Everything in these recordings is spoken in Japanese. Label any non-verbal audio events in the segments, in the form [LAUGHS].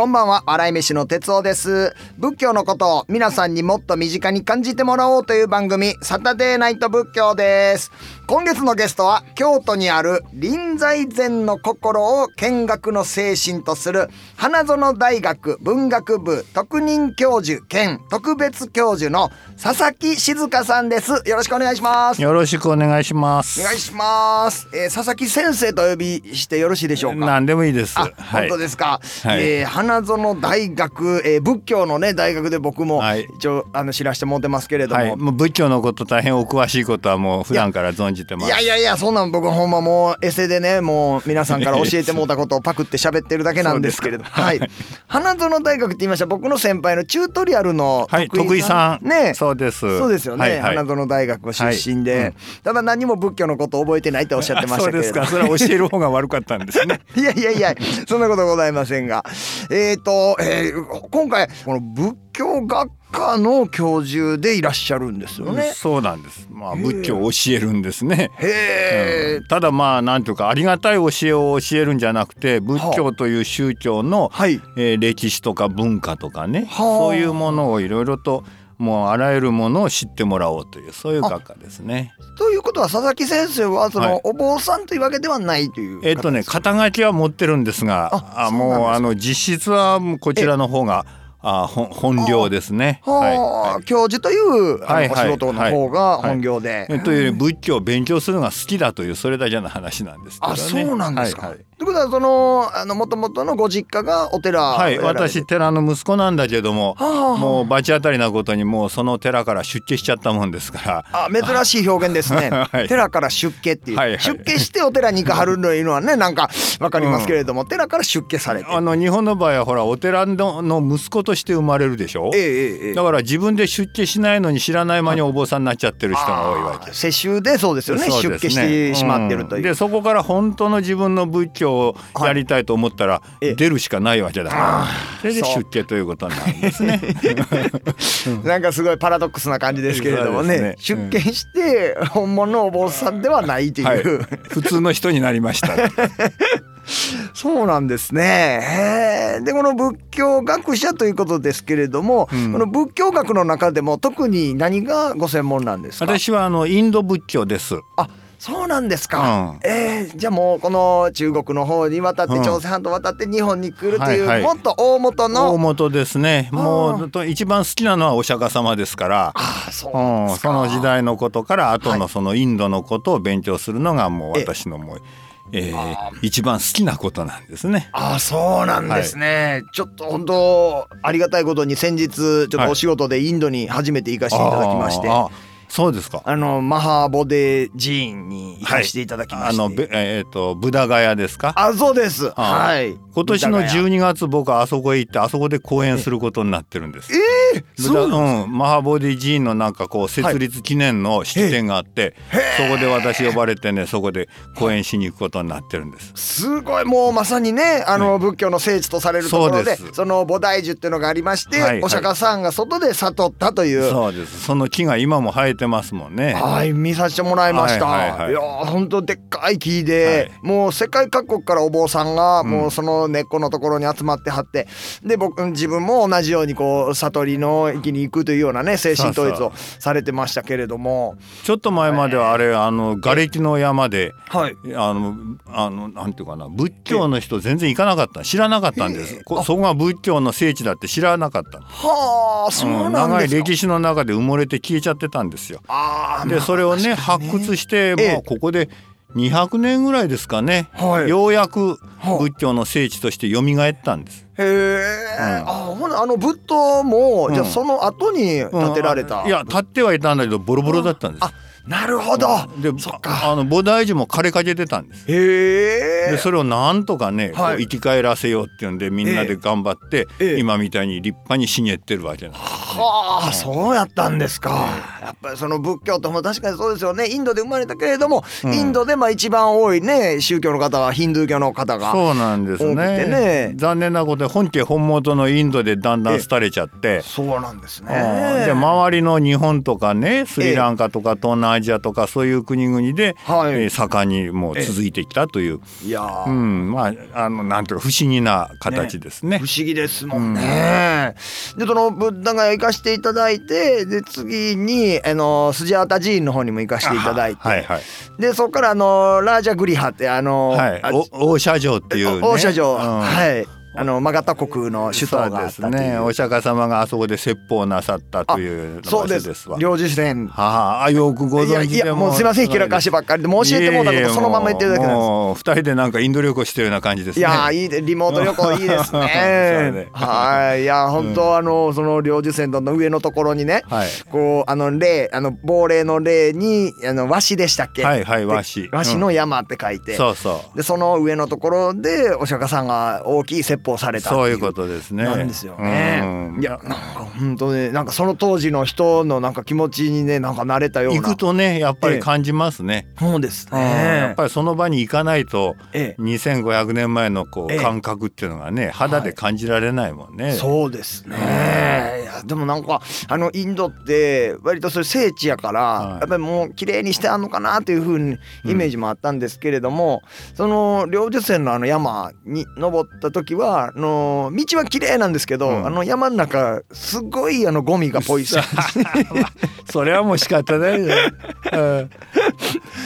こんばんは。笑い飯の哲夫です。仏教のことを皆さんにもっと身近に感じてもらおうという番組サタデーナイト仏教です。今月のゲストは京都にある臨済禅の心を見学の精神とする花園大学文学部特任教授兼特別教授の佐々木静香さんです。よろしくお願いします。よろしくお願いします。お願いします、えー佐々木先生とお呼びしてよろしいでしょうか？何でもいいです。あ、はい。本当ですか。はい。えー花園大学、えー仏教のね大学で僕もはい。一応あの知らせてもらってますけれども、はい、もう仏教のこと大変お詳しいことはもう普段から存じてます。いやいやいやそんなん僕ほんまもうエセでねもう皆さんから教えてもらったことをパクって喋ってるだけなんですけれど。そうですかはい。花園大学って言いました。僕の先輩のチュートリアルのはい、徳井さん。ね。そうです。そうですよね、はいはい。花園大学出身で、はい。うんただ何も仏教のことを覚えてないっておっしゃってましたけれどあ [LAUGHS] そうですか。それは教える方が悪かったんですね。[LAUGHS] いやいやいや、そんなことございませんが。えっ、と、えー今回、この仏教学科の教授でいらっしゃるんですよね。そうなんです。まあ仏教を教えるんですね。へえ、うんただまあなんていうかありがたい教えを教えるんじゃなくて仏教という宗教の、はい。えー歴史とか文化とかね、はあそういうものをいろいろともうあらゆるものを知ってもらおうというそういう学科ですね。ということは、佐々木先生は、その、はいお坊さんというわけではないという。えっ、とね肩書きは持ってるんですがああもうあの実質はこちらの方があ本本業ですね。はい教授という、あのお仕事の方が本業で。えというより仏教を勉強するのが好きだというそれだけの話なんですけどあ、ね。そうなんですか。はいはいということは、その、あの、もともとのご実家がお寺をはい、私寺の息子なんだけども、はあはあもう罰当たりなことにもうその寺から出家しちゃったもんですから。あ珍しい表現ですね、[LAUGHS] はい。寺から出家っていう、はいはい。出家してお寺に行かはるのいうのはね。なんかわかりますけれども、寺から出家されて。あの日本の場合はほらお寺のの息子として生まれるでしょ？ええええええ。だから自分で出家しないのに知らない間にお坊さんになっちゃってる人が多いわけ世襲でそうですよね。そうです出家してしまってるという、ん。でそこから本当の自分の仏教をやりたいと思ったらええ。出るしかないわけだ。からあ。それで出家ということになるんですね。なんかすごいパラドックスな感じですけれどもね。ね。出家して本物のお坊さんではないという、はい、普通の人になりました。そうなんですね。でこの仏教学者ということですけれども、うん。この仏教学の中でも特に何がご専門なんですか？私はあのインド仏教です。あそうなんですか、うん。えーじゃあもうこの中国の方に渡って、うん朝鮮半島渡って日本に来るという、はいはい。もっと大元の。大元ですね。もうと一番好きなのはお釈迦様ですから。ああそううん、その時代のことから後はいのそのインドのことを勉強するのがもうえ私のもう、えー一番好きなことなんですね。ああそうなんですね、ちょっと本当ありがたいことに先日ちょっとお仕事でインドに初めて行かせていただきまして、あーあそうですか。あのマハボデ寺院に行かせていただきまして、あのべえっ、とブダガヤですか？あそうです。あ。はい今年のブダガヤ12月僕はあそこへ行ってあそこで講演することになってるんです。えブダそうなんうん、マハボディ寺院のなんかこう設立記念の式典があって、そこで私呼ばれてねそこで講演しに行くことになってるんです。すごい。もうまさにねあの仏教の聖地とされるところでそうです。その菩提樹っていうのがありまして、はいはい。お釈迦さんが外で悟ったという。そうです。その木が今も生えてますもんね。はい見させてもらいました、はいいはいはい。やーほんとでっかい木で、もう世界各国からお坊さんがもうその根っこのところに集まってはってで僕自分も同じようにこう悟りの域に行くというようなね精神統一をされてましたけれども。ちょっと前まではあれあの瓦礫の山ではい。あのあのなんていうかな仏教の人全然行かなかった。知らなかったんです。こそこが仏教の聖地だって知らなかった。はあそううんなんですか、長い歴史の中で埋もれて消えちゃってたんですよ。あでそれをね。発掘してええ。もうここで200年ぐらいですかね、はい。ようやくはあ仏教の聖地として蘇ったんです。へえ、あほなあの仏塔も、うんじゃあその後に建てられた、いや建ってはいたんだけどボロボロだったんです。あなるほど。でそっか。あの菩提寺も枯れかけてたんですへえ。でそれをなんとかね、はい生き返らせようっていうんでみんなで頑張って、ええ今みたいに立派に茂ってるわけなんですはあ、そうやったんですか。やっぱりその仏教とも確かにそうですよね。インドで生まれたけれども、うんインドでまあ一番多いね宗教の方はヒンドゥー教の方が。そうなんですねね残念なことで本家本元のインドでだんだん廃れちゃって。そうなんですうんね。で周りの日本とかねスリランカとか東南アジアとかそういう国々で、はい。えー盛んにもう続いてきたという、いやー。うん、まああのなんていうか不思議な形ですね。不思議ですもんね。でそのブッダが行かしていただいてで次にあのスジャータ寺院の方にも行かしていただいて、はいはい。でそこからあのラージャグリハってあの、はい。あ、お大社城っていう、ね、お大社城、うん。はいあのマガタ国の首都ですね。お釈迦様があそこで説法なさったというそうです。すわ。領事船はあ、よくごいやいや存知でも。もうすいませんひらかしばっかりでもう教えてもうたことそのまま言ってるだけなんです。二人でなんかインド旅行してるような感じですね。いやーいいでリモート旅行いいですね。[LAUGHS] ね。はい。いや本当、あのその領事船の上のところにね、はい。こうあの霊あの亡霊の霊にあの和紙でしたっけ？はいはいで和紙。和紙の山って書いて、そうそう。でその上のところでお釈迦さんが大きい説法されたそういうことですね。なんですよね。うんいやなんか本当ねなんかその当時の人のなんか気持ちにねなんか慣れたような。行くとねやっぱり感じますね。そうですうんやねっ。ぱりその場に行かないとええ2500年前のこええう感覚っていうのがね肌で感じられないもんね。そうですね。いやでもなんかあのインドって割とそれ聖地やから、はいやっぱりもう綺麗にしてあんのかなというふうにイメージもあったんですけれども、その領事船のあの山に登った時はあの道は綺麗なんですけど、うん。あの山の中すごいあのゴミがポイ捨て [LAUGHS] それはもう仕方ないよ、うん。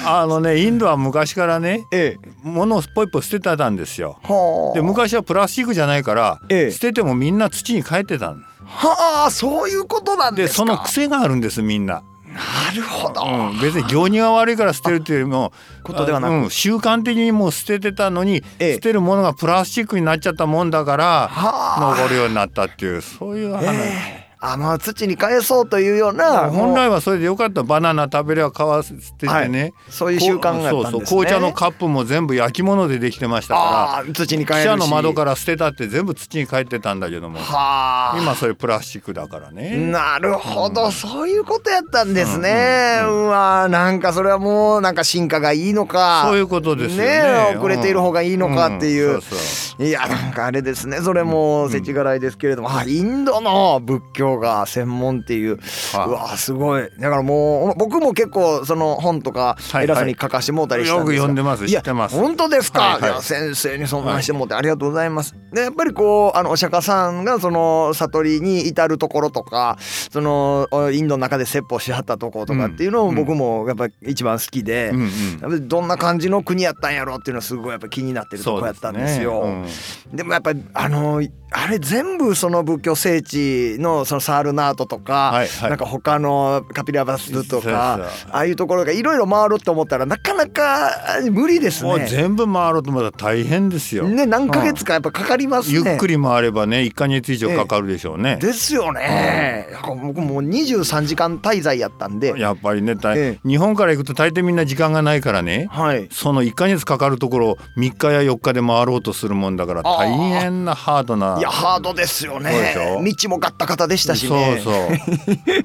あのねインドは昔からねええ。物をポイポイ捨ててたんですよ。はあ。で昔はプラスチックじゃないから、ええ。捨ててもみんな土に帰ってたんはあそういうことなんでですか。その癖があるんですみんな。なるほど、うん、別に行儀が悪いから捨てるっていうよりもことではなく。うん。習慣的にもう捨ててたのに、ええ。捨てるものがプラスチックになっちゃったもんだからはあ。残るようになったっていうそういう話、ええあまあ土に返そうというような本来はそれでよかった。バナナ食べれば皮捨ててね、そういう習慣があったんですね。そうそう。紅茶のカップも全部焼き物でできてましたかああ土にら返るし。汽車の窓から捨てたって全部土に帰ってたんだけどもはあ。今それプラスチックだからね。なるほど、そういうことやったんですね。うわなんかそれはもうなんか進化がいいのか。そういうことですよね。え遅れている方がいいのかっていう。ん。そうそう。いやなんかあれですね。それも世知辛いですけれども、あインドの仏教が専門っていう、はいうわすごい。だからもう僕も結構その本とかはい偉そうに書かしてもうたりしたんですがよく読んでます。知ってます。本当ですか、はいはい。先生にそんなしてもらってありがとうございます。でやっぱりこうあのお釈迦さんがその悟りに至るところとかそのおインドの中で説法しはったところとかっていうのをうん。僕もやっぱ一番好きで、うんうん。どんな感じの国やったんやろっていうのはすごいやっぱ気になってるとこやったんですよ。そうでもやっぱりあのあれ全部その仏教聖地のそのサールナートとか、はいはいなんか他のカピラバスとかああいうところがいろいろ回ると思ったらなかなか無理ですね。もう全部回ろうと思ったら大変ですよ。ね何ヶ月かやっぱかかりますね。ゆっくり回ればね1ヶ月以上かかるでしょうね。ですよね。僕もう23時間滞在やったんで。やっぱりね、大え日本から行くと大抵みんな時間がないからねはい。その1ヶ月かかるところを3日や4日で回ろうとするもんだから大変なハードないやハードですよね。道もガッタガタでしたしね。そう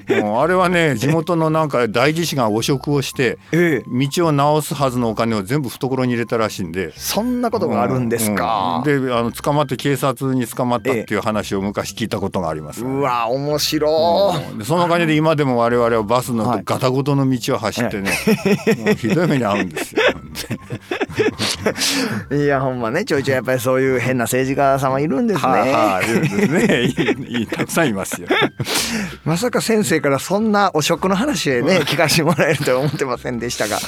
そう [LAUGHS] もうあれはね地元のなんか大寺師が汚職をしてええ。道を直すはずのお金を全部懐に入れたらしいんで。そんなことがあるんですか。うんであの捕まって警察に捕まったっていう話を昔聞いたことがあります、うわ面白い。でそのおかげで今でも我々はバスのはいガタごとの道を走ってね、もうひどい目に遭うんですよ。[LAUGHS] いやほんまねちょいちょいやっぱりそういう変な政治家様いるんですね。はいはいいるんですねいいいいたくさんいますよ。まさか先生からそんなお食の話でね聞かせてもらえるとは思ってませんでしたが、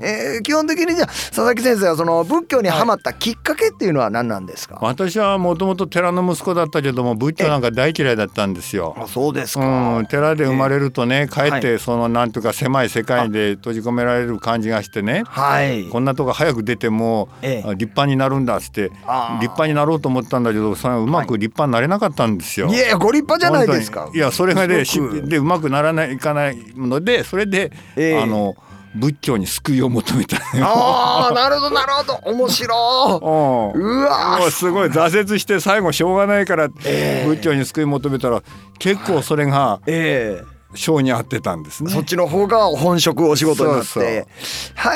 えー基本的にじゃあ佐々木先生はその仏教にはまったきっかけっていうのは何なんですか、私はもともと寺の息子だったけども仏教なんか大嫌いだったんですよ。あそうですうか。ん、寺で生まれるとね、かえっはてそのなんとか狭い世界で閉じ込められる感じがしてね、はい。はいこんなとこ早く出ても、ええ。あ立派になるんだっつって立派になろうと思ったんだけどそれはうまく立派になれなかったんですよ。いやいやご立派じゃないですか？本当にいやそれがねでうまくならないいかないのでそれで、ええ。あの仏教に救いを求めた。ああなるほどなるほど。面白い。うわすごい。挫折して最後しょうがないから仏教に救い求めたら結構それがええ性に合ってたんですね。そっちの方が本職お仕事になって。は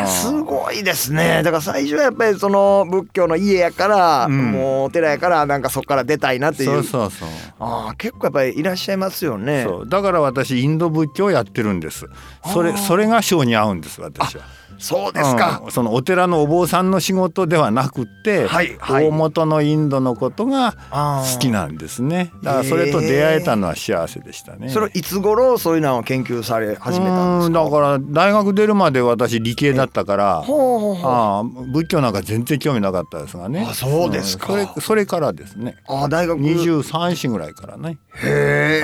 あう。んすごいですね。だから最初はやっぱりその仏教の家やから、ん。もうお寺やからなんかそこから出たいなっていう。そうそうそう。ああ結構やっぱりいらっしゃいますよね。だから私インド仏教をやってるんです。それそれが性に合うんです私は。そうですか、うん。そのお寺のお坊さんの仕事ではなくって、はいはい。大元のインドのことが好きなんですね。だからそれと出会えたのは幸せでしたね。それいつ頃そういうのを研究され始めたんですか？うんだから大学出るまで私理系だったからほああ仏教なんか全然興味なかったですがね。あそうですか。ん。それそれからですね。ああ大学。23歳ぐらいからね。へ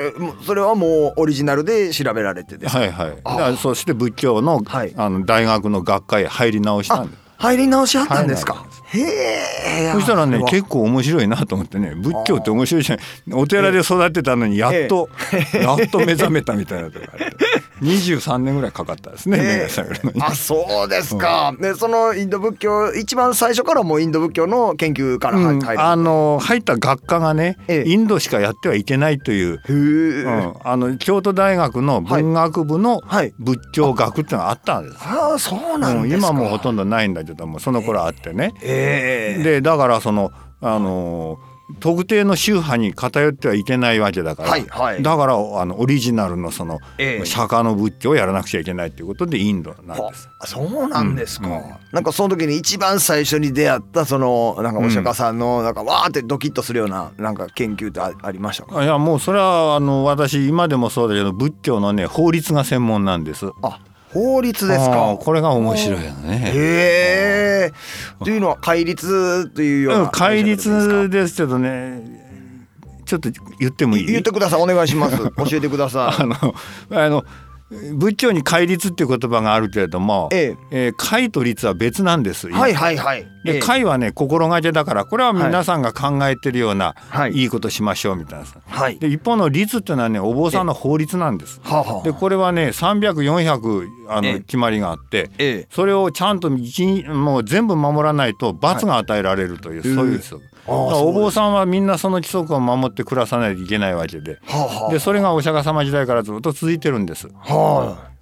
え、もうそれはもうオリジナルで調べられてですかはいはい。だからそして仏教の,、はい。あの大学の学会へ入り直したんです入り直しあったんですか？へえ。そしたらね構結構面白いなと思ってね。仏教って面白いじゃないお寺で育てたのにやっと、[LAUGHS] やっと目覚めたみたいなとこあって23年ぐらいかかったですね、目が覚めるのに。あそうですか、でそのインド仏教一番最初からもうインド仏教の研究から入うん。あの入った学科がね、ええ。インドしかやってはいけないという、うん、あの京都大学の文学部のはい。仏教学っていうのがあったんです。ああそうなんうんですか、今もうほとんどないんだけどもその頃あってね。ええでだからそのあの特定の宗派に偏ってはいけないわけだから、はいはい。だからあのオリジナルのその、ええ釈迦の仏教をやらなくちゃいけないということでインドなんです。あそうなんですか、うんうん。なんかその時に一番最初に出会ったそのなんかお釈迦さんのなんかわーってドキッとするようななんか研究ってあありましたか？いやもうそれはあの私今でもそうだけど仏教のね法律が専門なんです。あ法律ですあかーこれが面白いよね。へえというのは戒律というようなうん戒律ですけどね。ちょっと言ってもいい？言ってください。お願いします。[LAUGHS] 教えてくださあのあの仏教に戒律っていう言葉があるけれども、ええ。ー戒と律は別なんです。いはいはいはい。ええ。で戒はね心がけだからこれは皆さんが考えてるような、はい。い、いことしましょうみたいなさ。はい。で一方の律っていうのはねお坊さんの法律なんです。はあはあでこれはね300400あええ。の決まりがあってええ。それをちゃんともう全部守らないと罰が与えられるという、そういうお坊さんはみんなその規則を守って暮らさないといけないわけで。でそれがお釈迦様時代からずっと続いてるんです。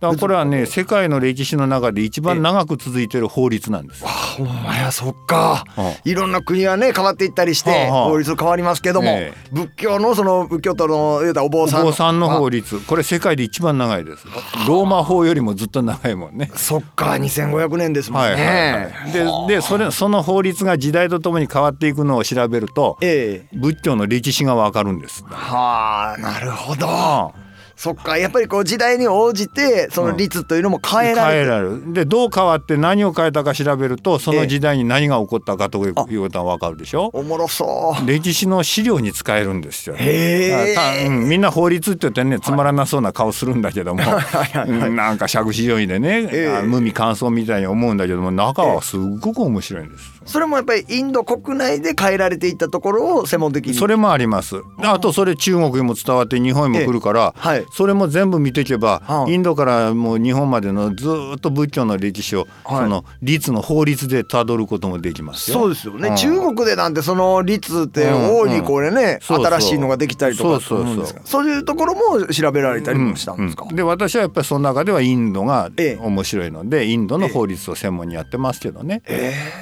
だかはらこれはね世界の歴史の中で一番長く続いてる法律なんです。あほんまやそっか。ういろんな国はね変わっていったりして法律変わりますけどもえ仏教のその仏教徒の言うたらお坊おさん坊さんの法律。これ世界で一番長いです。ローマ法よりもずっと長いもんね。そっか2500年ですもんはいはいねはい、ででそれその法律が時代とともに変わっていくのを調べるとええ。仏教の歴史がわかるんです。はあなるほど。あそっか。やっぱりこう時代に応じてその律というのも変えられて。変えられる。でどう変わって何を変えたか調べるとその時代に何が起こったかといういうことがわかるでしょ？おもろそう。歴史の資料に使えるんですよ。へえ。たうん、みんな法律って言ってねつまらなそうな顔するんだけども、うんなんか杓子定規でね、無味乾燥みたいに思うんだけども中はすっごく面白いんです。それもやっぱりインド国内で変えられていったところを専門的に。それもあります。であとそれ中国にも伝わって日本にも来るから、えはい。それも全部見ていけば、はあ。インドからもう日本までのずーっと仏教の歴史を、はい。その律の法律でたどることもできますよ。そうですよね、うん。中国でなんてその律って大いにこれね、うん。うん新しいのができたりとかそうそうそう。思んですがそういうところも調べられたりもしたんですか、うん。で私はやっぱりその中ではインドがええ。面白いので、インドの法律を専門にやってますけどね。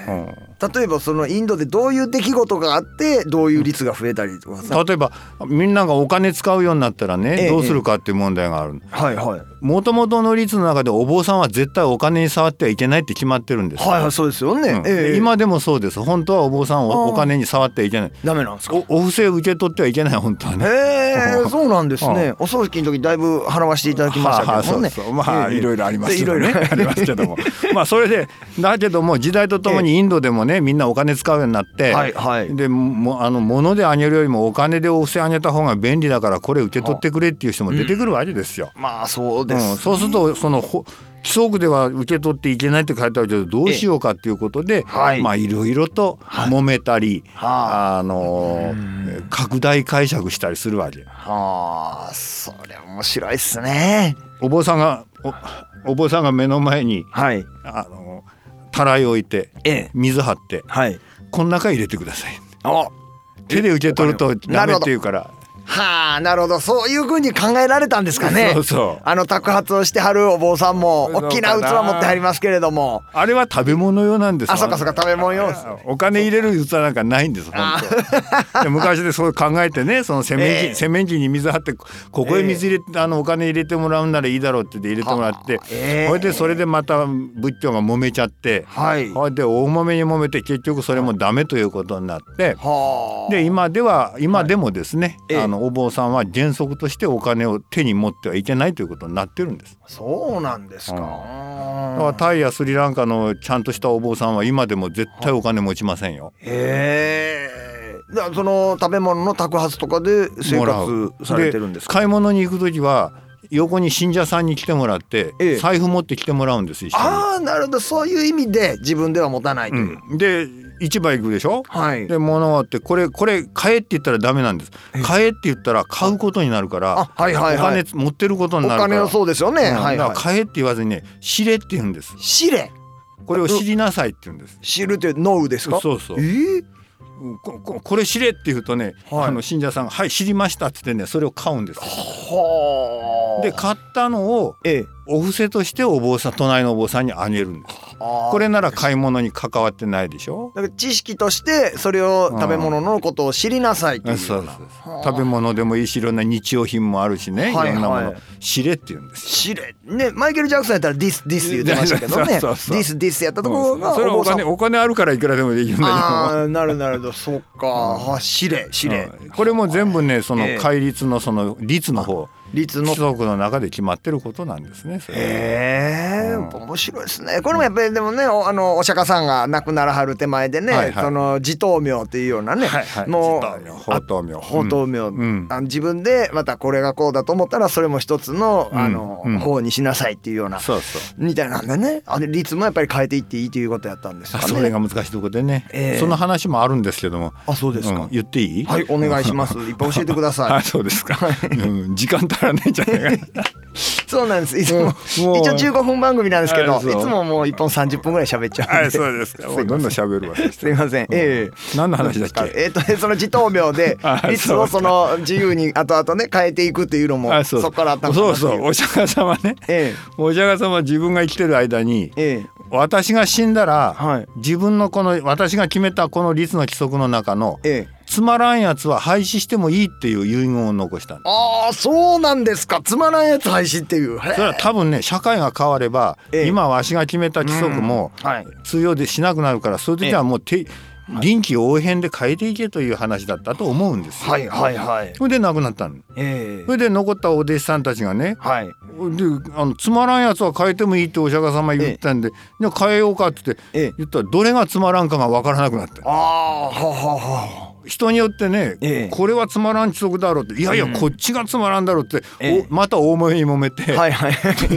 うん例えばそのインドでどういう出来事があってどういう率が増えたりとかさ、例えばみんながお金使うようになったらね、ええ。どうするかっていう問題がある。はいはい。もともとの律の中でお坊さんは絶対お金に触ってはいけないって決まってるんです。よ。はいはいそうですよね、うん。ええ。今でもそうです。本当はお坊さんああ。をお金に触ってはいけない。ダメなんですか？おお布施を受け取ってはいけない本当はね。へえ [LAUGHS] そうなんですね。お葬式の時だいぶ払わしていただきましたけどもね。[LAUGHS] はあそうそう。まあええ。いろいろありますけどね。いろいろ。[LAUGHS] ありますけども。まあそれでだけども時代とともにインドでもねみんなお金使うようになって、はいはい。でもあの物であげるよりもお金でお布施あげた方が便利だからこれ受け取ってくれっていう人も出てくるわけですよ。まあそうでうん。す、そうするとそのほ規則では受け取っていけないって書いてあるけどどうしようかっていうことで、はい。まあいろいろと揉めたり、はあ。の拡大解釈したりするわけ。はあそれ面白いっすね。お坊さんがおお坊さんが目の前にはい。あのたらい置いてええ。水張ってはい。この中入れてください。あ手で受け取るとダメっていうからはあなるほど。そういうふうに考えられたんですかね。そうそう。あの托発をしてはるお坊さんも大きな器持ってはりますけれども。あれは食べ物用なんです。あそうかそうか食べ物用ですお金入れる器なんかないんです本当。で昔でそう考えてねその洗面器、ええ。洗面器に水張ってここへ水入れて、あのお金入れてもらうんならいいだろうって言って入れてもらって、はあええ。それでそれでまた仏教が揉めちゃって、はい。で大揉めに揉めて結局それもダメということになって、はあ。で今では今でもですね、ええ。あのお坊さんは原則としてお金を手に持ってはいけないということになってるんです。そうなんですか、うん。だからタイやスリランカのちゃんとしたお坊さんは今でも絶対お金持ちませんよ。へえ。その食べ物の托発とかで生活されてるんですか？買い物に行く時は横に信者さんに来てもらって、ええ。財布持ってきてもらうんですああなるほど。そういう意味で自分では持たないとに。いう、うん、で市場行くでしょ？はい。で物があってこれこれ買えって言ったらダメなんです。買えって言ったら買うことになるからあはいはいはい。お金持ってることにおなるから。金をそうですよね、うん。はいはい。買えって言わずにね知れって言うんです。知れ。これを知りなさいって言うんです。知るってノウですか？そうそう。えーこここれ知れって言うとね、はい。あの信者さんが「はい知りました」って言ってねそれを買うんですはあ。で買ったのをええお布施としてお坊さん隣のお坊さんにあげるんです。これなら買い物に関わってないでしょ？だから知識としてそれを食べ物のことを知りなさいというそうそう食べ物でもいいしいろんな日用品もあるしね、はいい、ろんなもの。はい知れって言うんです知れ。ねマイケル・ジャクソンやったら this this 言ってましたけどね。 this this やったところがそれはお金お金あるからいくらでもできるんだああなるなるほどそっか。あ知れ知けどれ。うんこれも全部ねそのええ。戒律のその律の方率の規則の中で決まってることなんですねへえ。うん。面白いですね。これもやっぱりでもねおあのお釈迦さんが亡くならはる手前でね、はいはい。その持統名っていうようなね、はいはい。もう持統名宝刀名宝刀名、うん。あの自分でまたこれがこうだと思ったらそれも一つの、うん。あの、うん。方にしなさいっていうようなそうそう。みたいなんでね。あれ率もやっぱり変えていっていいということやったんですかね。それが難しいところでね、ええ。その話もあるんですけども。あそうですか、うん。言っていい？はいお願いします。いっぱい教えてください。[LAUGHS] あそうですか、うん、時間足らないんじゃないかな。[LAUGHS] そうなんです。いつももう。一応15分番組なんですけどいつももう1本30分ぐらい喋っちゃうんではいそうです。かどんどん喋るわ。すいません。ええ。何の話だっけ？えっ、とねその持統名で [LAUGHS] あ率をその自由に後々ね変えていくっていうのもあそこからあったそうそう。お釈迦様ね。えお釈迦様自分が生きてる間にえええ。私が死んだら、はい。自分のこの私が決めたこの律の規則の中のええつまらんやつは廃止してもいいっていう遺言を残したんですああそうなんですか。つまらんやつ廃止っていう。それは多分ね社会が変われば、ええ。今わしが決めた規則もはい。通用でしなくなるからそういう時はもうて、臨機応変で変えていけという話だったと思うんですよ。はいはいはい。それで亡くなったの。ええ。それで残ったお弟子さんたちがねはい。であのつまらんやつは変えてもいいってお釈迦様言ったんで、じゃあ変えようかって言ってええ。言ったらどれがつまらんかが分からなくなった。ああははは人によってね、ええ。これはつまらん規則だろうっていやいや、うん。こっちがつまらんだろうって、えまた大揉めに揉めて、はいはい。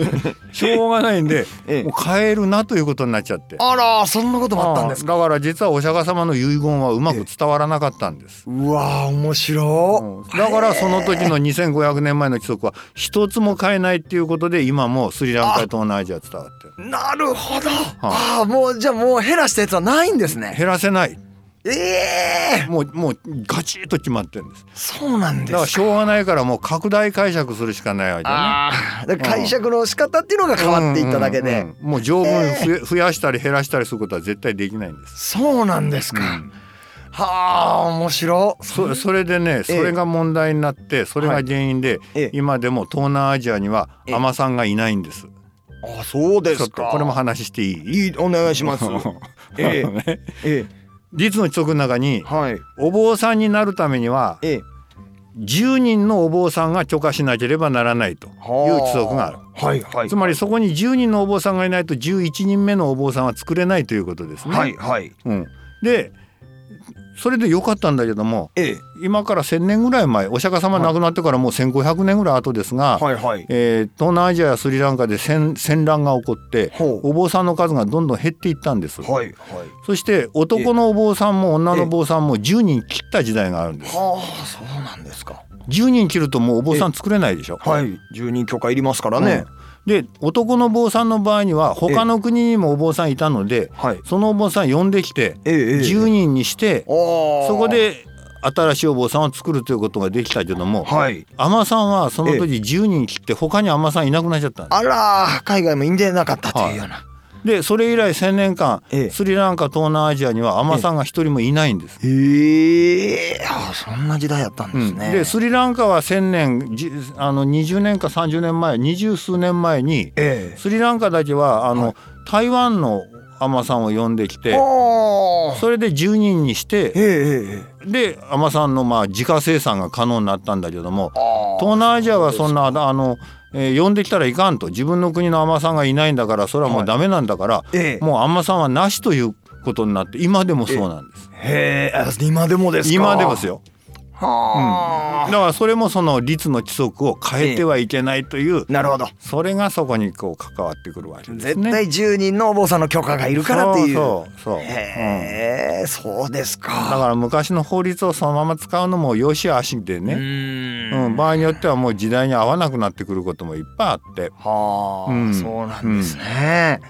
[LAUGHS] しょうがないんで、ええ。もう変えるなということになっちゃって。あらそんなこともあったんですか？だから実はお釈迦様の遺言はうまく伝わらなかったんです。うわー面白うん。だからその時の2500年前の規則は一つも変えないっていうことで今もスリランカや東南アジア伝わってる。なるほど。ああもうじゃあもう減らしたやつはないんですね。減らせないええもうもうガチッと決まってるんです。そうなんですか。だからしょうがないからもう拡大解釈するしかないわけね。ああだから解釈の仕方っていうのが変わっていっただけで、うんうんうんもう条文増え増やしたり減らしたりすることは絶対できないんです、そうなんですか、うん。はあ面白。そそれでねそれが問題になってそれが原因でええ。今でも東南アジアにはええ。海女さんがいないんです。あそうでちょっすかとこれも話していい？いいお願いします。[LAUGHS] ええ。あのねえ律の規則の中にえはい。お坊さんになるためにはええ。10人のお坊さんが許可しなければならないという規則がある。はいはい。つまりそこに10人のお坊さんがいないと11人目のお坊さんは作れないということですね。はいはい。うん、でそれでよかったんだけどもええ。今から1,000年ぐらい前お釈迦様亡くなってからもう1,500年ぐらい後ですが、はいはい。えー東南アジアやスリランカで戦戦乱が起こってお坊さんの数がどんどん減っていったんです。はいはい。そして男のお坊さんも女のお坊さんも10人切った時代があるんです。はあそうなんですか。10人切るともうお坊さん作れないでしょ。はい。住人許可いりますからね、で男の坊さんの場合には他の国にもお坊さんいたのではい。そのお坊さん呼んできてええええ。10人にしてそこで新しいお坊さんを作るということができたけどもはい。海さんはその時10人切って他に海さんいなくなっちゃったんです。あら海外もいんでなかったというような、でそれ以来1,000年間ええ。スリランカ東南アジアには海さんが一人もいないんです。へえ。あそんな時代やったんですね、でスリランカは1,000年じあの20年か30年前二十数年前にええ。スリランカだけはあの、はい。台湾の海さんを呼んできてそれで10人にしてええええで海さんのまあ自家生産が可能になったんだけども東南アジアはそんなあの、えー呼んできたらいかんと自分の国の海さんがいないんだからそれはもうダメなんだから、ええもう海さんはなしということになって今でもそうなんです。へえあ今でもですか？今でもですよ。はあ、だからそれもその律の規則を変えてはいけないという、なるほど。それがそこにこう関わってくるわけですね。絶対10人のお坊さんの許可がいるからっていう。そうそうそう、う。んへえ、そうですだかから昔の法律をそのまま使うのも良し悪しでうね、ーうん。ん場合によってはもう時代に合わなくなってくることもいっぱいあって。はあ、うん。そうなんですね。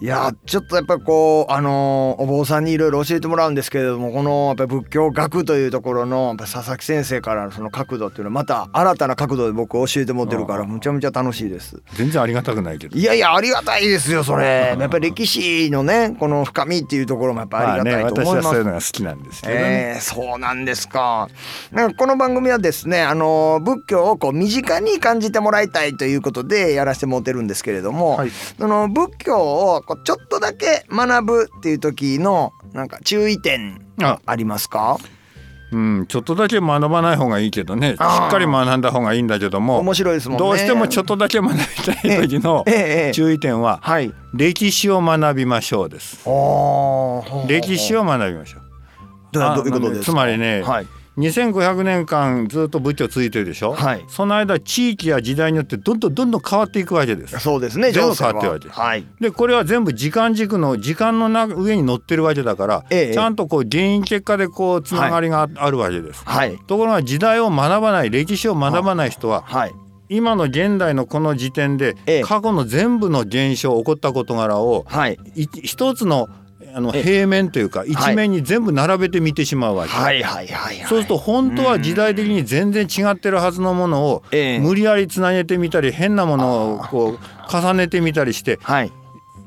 いやちょっとやっぱりこうあのお坊さんにいろいろ教えてもらうんですけれどもこのやっぱり仏教学というところの佐々木先生からのその角度っていうのはまた新たな角度で僕教えてもらってるからむちゃむちゃ楽しいです。全然ありがたくないけど。いやいやありがたいですよそれ。やっぱり歴史のねこの深みっていうところもやっぱありがたいと思います。私はそういうのが好きなんですけどね。えー、そうなんですか。なんかこの番組はですね、あの仏教をこう身近に感じてもらいたいということでやらせてもらってるんですけれども、はいその仏教をこうちょっとだけ学ぶっていう時のなんか注意点あありますか？うん、ちょっとだけ学ばない方がいいけどねしっかり学んだ方がいいんだけども面白いですもんね。どうしてもちょっとだけ学びたい時の注意点ははい。歴史を学びましょうです。歴史を学びましょうどういうことですか？つまりねはい。2500年間ずっと仏教続いてるでしょ、はいその間地域や時代によってどんどんどんどん変わっていくわけです。そうですね。全部変わってるわけはい。でこれは全部時間軸の時間のな上に乗ってるわけだから、ええちゃんとこう原因結果でこうつながりがあるわけです。はい。ところが時代を学ばない歴史を学ばない人ははい。今の現代のこの時点でええ過去の全部の現象起こった事柄をはい。い一つのあのええ平面というか一面に全部並べて見てしまうわけ。はいはいはいはい。そうすると本当は時代的に全然違ってるはずのものをええ無理やりつなげてみたり変なものをこう重ねてみたりしてはい。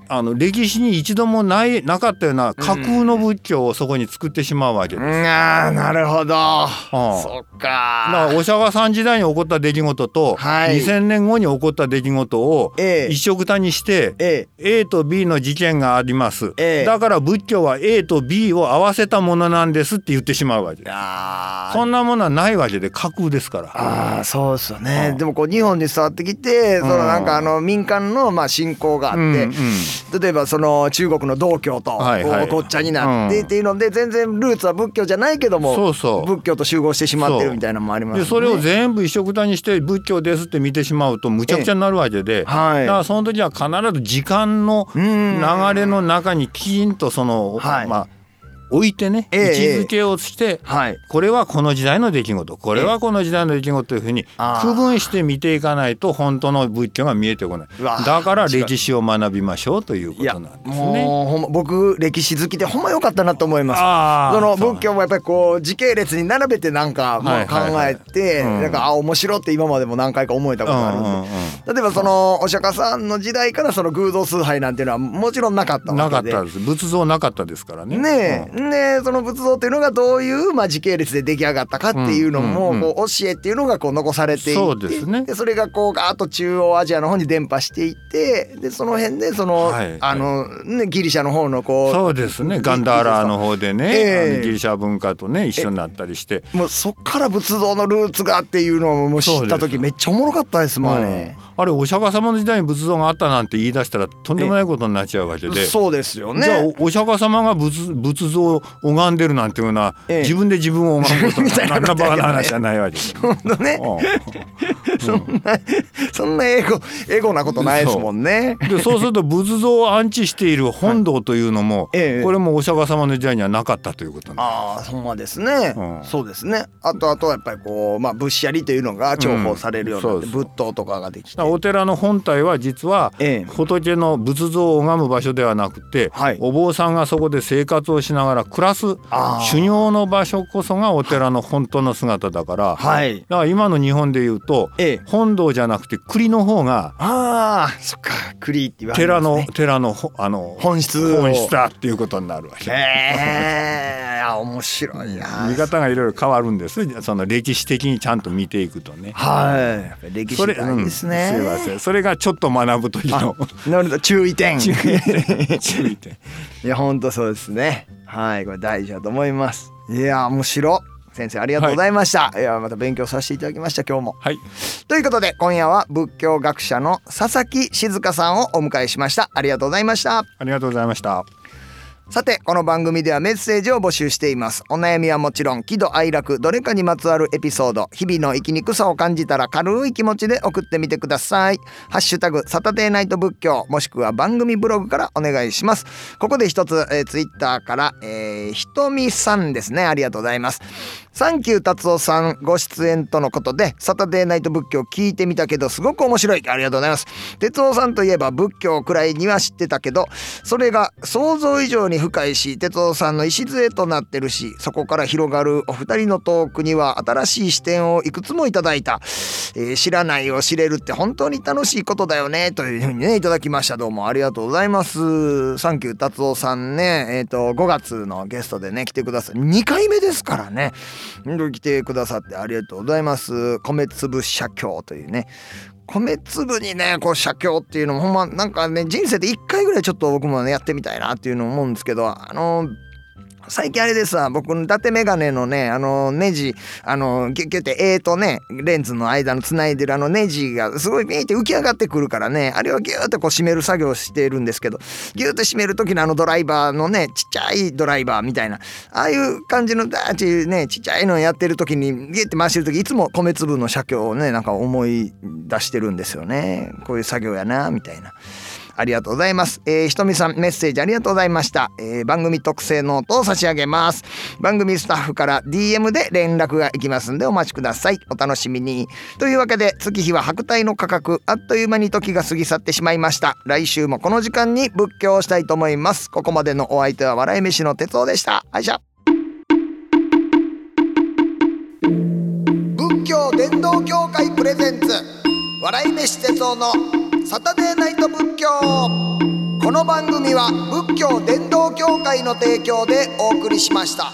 あの歴史に一度もないなかったような架空の仏教をそこに作ってしまうわけです。うん。あーなるほど。あそっだからか。お釈迦さん時代に起こった出来事と、はい。2000年後に起こった出来事をええ。一緒くたにして、え A と B の事件があります、ええ。だから仏教は A と B を合わせたものなんですって言ってしまうわけえ。あー。そんなものはないわけで架空ですから。あーそうですよね。うん。でもこう日本に伝わってきてそのなんかあの民間のまあ信仰があって、うんうん例えばその中国の道教とこはいはい。うごっちゃになってうん。っていうので全然ルーツは仏教じゃないけどもそうそう。仏教と集合してしまってるみたいなのもありますよね。でそれを全部一緒くたにして仏教ですって見てしまうとむちゃくちゃになるわけで、はい。だからその時は必ず時間のうん。流れの中にきちんとその、はい。まあ置いてね、ええ位置づけをして、はい。これはこの時代の出来事。これはこの時代の出来事というふうに区分して見ていかないと本当の仏教が見えてこない。だから歴史を学びましょうということなんですね。ま僕歴史好きでほんま良かったなと思います。その仏教もやっぱりこう時系列に並べてなんかまあはいはい。はい考えてうん。なんかあ面白って今までも何回か思えたことがあるんで。うんうんうん。例えばそのお釈迦さんの時代からその偶像崇拝なんていうのはもちろんなかったなかわけで。ったです。仏像なかったですからね。ねえ、でその仏像っていうのがどういう、まあ、時系列で出来上がったかっていうのも、こう教えっていうのがこう残されていてそうですね。それがこうガーッと中央アジアの方に伝播していってでその辺でその、はいあの、ね、ギリシャの方のこうそうですね。ガンダーラーの方でね、ええ。あのギリシャ文化とね一緒になったりして。もうそっから仏像のルーツがっていうのをもう知った時めっちゃおもろかったですもんね。うんあれお釈迦様の時代に仏像があったなんて言い出したらとんでもないことになっちゃうわけで。そうですよじゃあね。おお釈迦様が仏仏像を拝んでるなんていうのは、ええ自分で自分を拝むこと [LAUGHS] みたいなバカな話じゃないわけで。すよ。本当ね。そんなそんなエゴエゴなことないですもんね。でそうすると仏像を安置している本堂というのも、[LAUGHS] ええ。これもお釈迦様の時代にはなかったということああほんまですね、うん。そうですね。あとあとはやっぱりこうまあ仏舎利というのが重宝されるようになって、うん仏塔とかができてお寺の本体は実はええ。仏の仏像を拝む場所ではなくて、はい。お坊さんがそこで生活をしながら暮らす修行の場所こそがお寺の本当の姿だから、はい。だから今の日本で言うと、ええ。本堂じゃなくて栗の方がああそっか。栗って言われ寺のますね。寺のほあの本質。を本質だっていうことになるわけ。へえあ面白いな。見方がいろいろ変わるんです。その歴史的にちゃんと見ていくとね。はい。歴史ですね、うんすいません。それがちょっと学ぶ時の。なるほど。注意点。注意点。[LAUGHS] いや本当そうですね。はいこれ大事だと思います。いや面白。先生ありがとうございました、い、やまた勉強させていただきました今日も。はい。ということで今夜は仏教学者の佐々木静香さんをお迎えしました。ありがとうございました。ありがとうございました。さてこの番組ではメッセージを募集しています。お悩みはもちろん喜怒哀楽どれかにまつわるエピソード日々の生きにくさを感じたら軽い気持ちで送ってみてください。ハッシュタグサタデーナイト仏教もしくは番組ブログからお願いします。ここで一つ、えー、ツイッターから、えー、ひとみさんですね。ありがとうございます。サンキュー達夫さんご出演とのことでサタデーナイト仏教聞いてみたけどすごく面白い。ありがとうございます。哲夫さんといえば仏教くらいには知ってたけどそれが想像以上に深いし哲夫さんの礎となってるしそこから広がるお二人のトークには新しい視点をいくつもいただいた、えー知らないを知れるって本当に楽しいことだよねというふうにねいただきました。どうもありがとうございます。サンキュー達夫さんねえっ、と5月のゲストでね来てください2回目ですからね。来てくださってありがとうございます米粒写経というね米粒にねこう写経っていうのもほん。まなん。かね人生で1回ぐらいちょっと僕もねやってみたいなっていうのを思うん。ですけどあの最近あれですわ僕の伊達メガネのねあのネジあのギュッギュッて A とねレンズの間のつないでるあのネジがすごいビーって浮き上がってくるからねあれをギューッとこう締める作業をしているんですけどギューッと締める時のあのドライバーのねちっちゃいドライバーみたいなああいう感じのダーっていうねちっちゃいのやってる時にギュッて回してる時いつも米粒の写経をねなんか思い出してるんですよねこういう作業やなみたいな。ありがとうございます。えー、ひとみさんメッセージありがとうございました。えー番組特製ノートを差し上げます。番組スタッフから DM で連絡がいきますんでお待ちください。お楽しみに。というわけで月日は白帯の価格あっという間に時が過ぎ去ってしまいました。来週もこの時間に仏教をしたいと思います。ここまでのお相手は笑い飯の哲夫でした。はいしゃ。仏教伝道協会プレゼンツ笑い飯哲夫のサタデーナイト仏教この番組は仏教伝道協会の提供でお送りしました。